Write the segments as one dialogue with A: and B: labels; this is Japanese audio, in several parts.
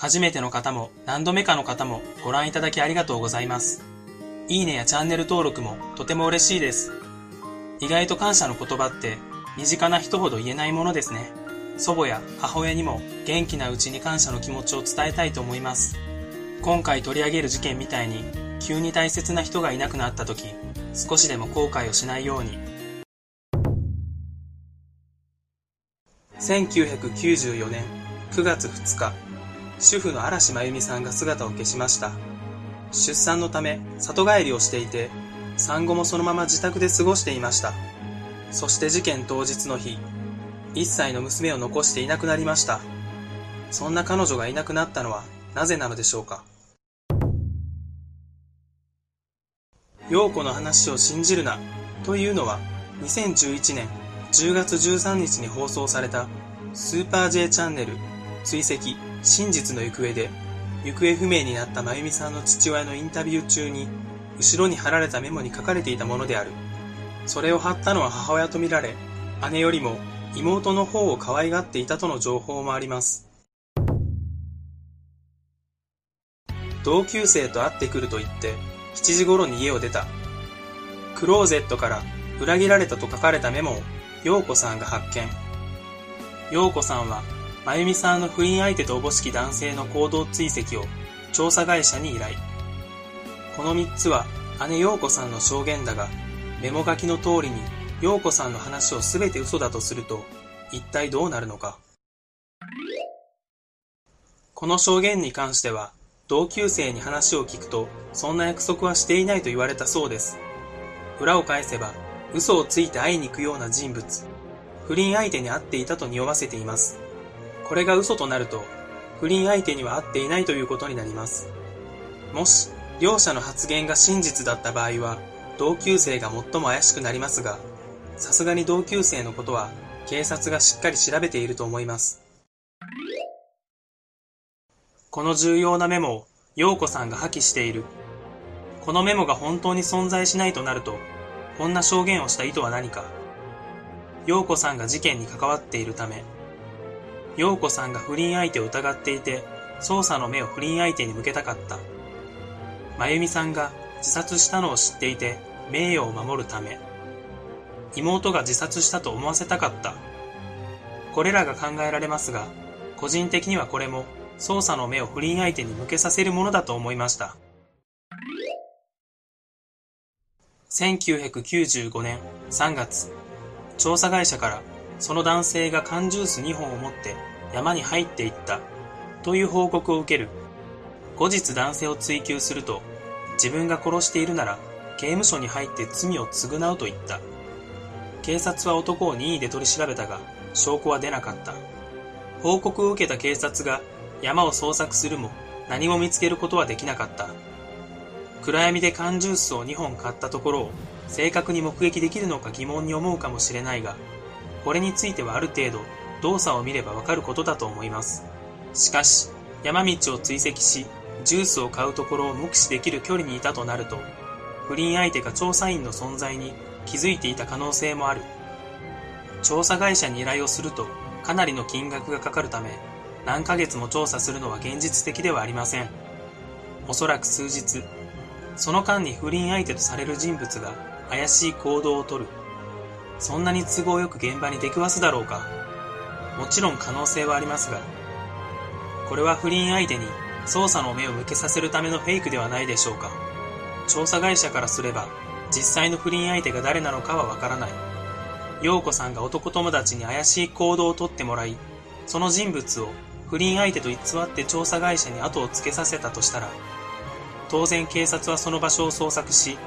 A: 初めての方も何度目かの方もご覧いただきありがとうございます。いいねやチャンネル登録もとても嬉しいです。意外と感謝の言葉って身近な人ほど言えないものですね。祖母や母親にも元気なうちに感謝の気持ちを伝えたいと思います。今回取り上げる事件みたいに急に大切な人がいなくなった時、少しでも後悔をしないように。1994年9月2日、主婦の嵐真由美さんが姿を消しました。出産のため里帰りをしていて、産後もそのまま自宅で過ごしていました。そして事件当日の日、1歳の娘を残していなくなりました。そんな彼女がいなくなったのはなぜなのでしょうか。陽子の話を信じるなというのは2011年10月13日に放送されたスーパー J チャンネル追跡真実の行方で行方不明になった真由美さんの父親のインタビュー中に後ろに貼られたメモに書かれていたものである。それを貼ったのは母親とみられ、姉よりも妹の方を可愛がっていたとの情報もあります。同級生と会ってくると言って7時頃に家を出た。クローゼットから裏切られたと書かれたメモを陽子さんが発見。陽子さんは、真由美さんの不倫相手とおぼしき男性の行動追跡を調査会社に依頼。この3つは姉陽子さんの証言だが、メモ書きの通りに陽子さんの話を全て嘘だとすると、一体どうなるのか。この証言に関しては、同級生に話を聞くと、そんな約束はしていないと言われたそうです。裏を返せば、嘘をついて会いに行くような人物、不倫相手に会っていたと匂わせています。これが嘘となると、不倫相手には会っていないということになります。もし、両者の発言が真実だった場合は、同級生が最も怪しくなりますが、さすがに同級生のことは、警察がしっかり調べていると思います。この重要なメモを陽子さんが破棄している。このメモが本当に存在しないとなると、こんな証言をした意図は何か。陽子さんが事件に関わっているため、陽子さんが不倫相手を疑っていて、捜査の目を不倫相手に向けたかった。真由美さんが自殺したのを知っていて、名誉を守るため。妹が自殺したと思わせたかった。これらが考えられますが、個人的にはこれも捜査の目を不倫相手に向けさせるものだと思いました。1995年3月、調査会社からその男性が缶ジュース2本を持って山に入っていったという報告を受ける。後日男性を追及すると、自分が殺しているなら刑務所に入って罪を償うと言った。警察は男を任意で取り調べたが、証拠は出なかった。報告を受けた警察が山を捜索するも何も見つけることはできなかった。暗闇で缶ジュースを2本買ったところを正確に目撃できるのか疑問に思うかもしれないが、これについてはある程度動作を見ればわかることだと思います。しかし、山道を追跡し、ジュースを買うところを目視できる距離にいたとなると、不倫相手が調査員の存在に気づいていた可能性もある。調査会社に依頼をするとかなりの金額がかかるため、何ヶ月も調査するのは現実的ではありません。おそらく数日、その間に不倫相手とされる人物が怪しい行動をとる。そんなに都合よく現場に出くわすだろうか。もちろん可能性はありますが、これは不倫相手に捜査の目を向けさせるためのフェイクではないでしょうか。調査会社からすれば、実際の不倫相手が誰なのかはわからない。陽子さんが男友達に怪しい行動をとってもらい、その人物を不倫相手と偽って調査会社に後をつけさせたとしたら、当然警察はその場所を捜索し、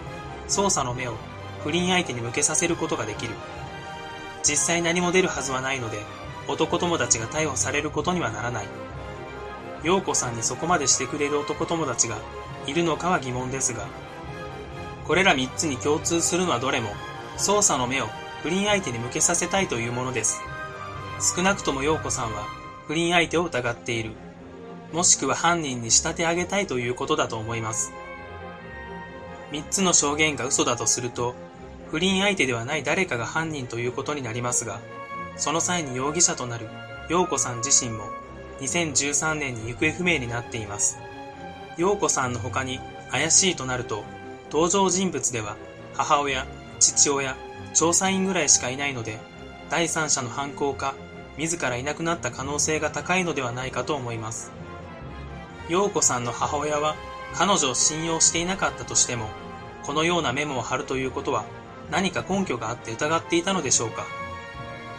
A: 捜査の目を不倫相手に向けさせることができる。実際何も出るはずはないので、男友達が逮捕されることにはならない。陽子さんにそこまでしてくれる男友達がいるのかは疑問ですが、これら3つに共通するのはどれも、捜査の目を不倫相手に向けさせたいというものです。少なくとも陽子さんは不倫相手を疑っている。もしくは犯人に仕立て上げたいということだと思います。3つの証言が嘘だとすると、不倫相手ではない誰かが犯人ということになりますが、その際に容疑者となる陽子さん自身も2013年に行方不明になっています。陽子さんの他に怪しいとなると、登場人物では母親、父親、調査員ぐらいしかいないので、第三者の犯行か、自らいなくなった可能性が高いのではないかと思います。陽子さんの母親は彼女を信用していなかったとしても、このようなメモを貼るということは何か根拠があって疑っていたのでしょうか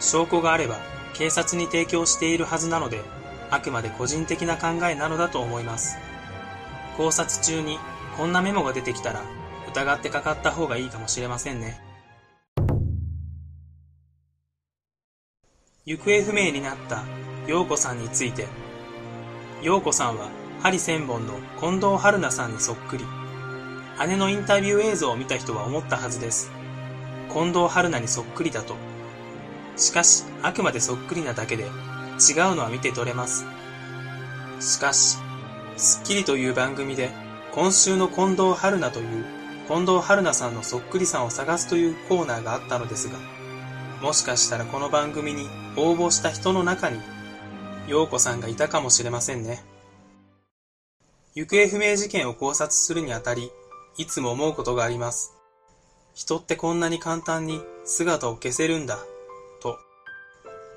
A: 証拠があれば警察に提供しているはずなので、あくまで個人的な考えなのだと思います。考察中にこんなメモが出てきたら疑ってかかった方がいいかもしれませんね。行方不明になった陽子さんについて、陽子さんは針千本の近藤春菜さんにそっくり。姉のインタビュー映像を見た人は思ったはずです。近藤春菜にそっくりだと。しかし、あくまでそっくりなだけで、違うのは見て取れます。しかし、スッキリという番組で、今週の近藤春菜という近藤春菜さんのそっくりさんを探すというコーナーがあったのですが、もしかしたらこの番組に応募した人の中に、陽子さんがいたかもしれませんね。行方不明事件を考察するにあたり、いつも思うことがあります。人ってこんなに簡単に姿を消せるんだ、と。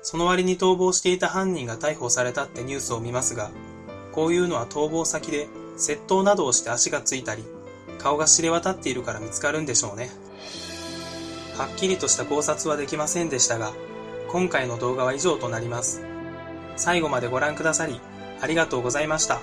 A: その割に逃亡していた犯人が逮捕されたってニュースを見ますが、こういうのは逃亡先で窃盗などをして足がついたり、顔が知れ渡っているから見つかるんでしょうね。はっきりとした考察はできませんでしたが、今回の動画は以上となります。最後までご覧くださり、ありがとうございました。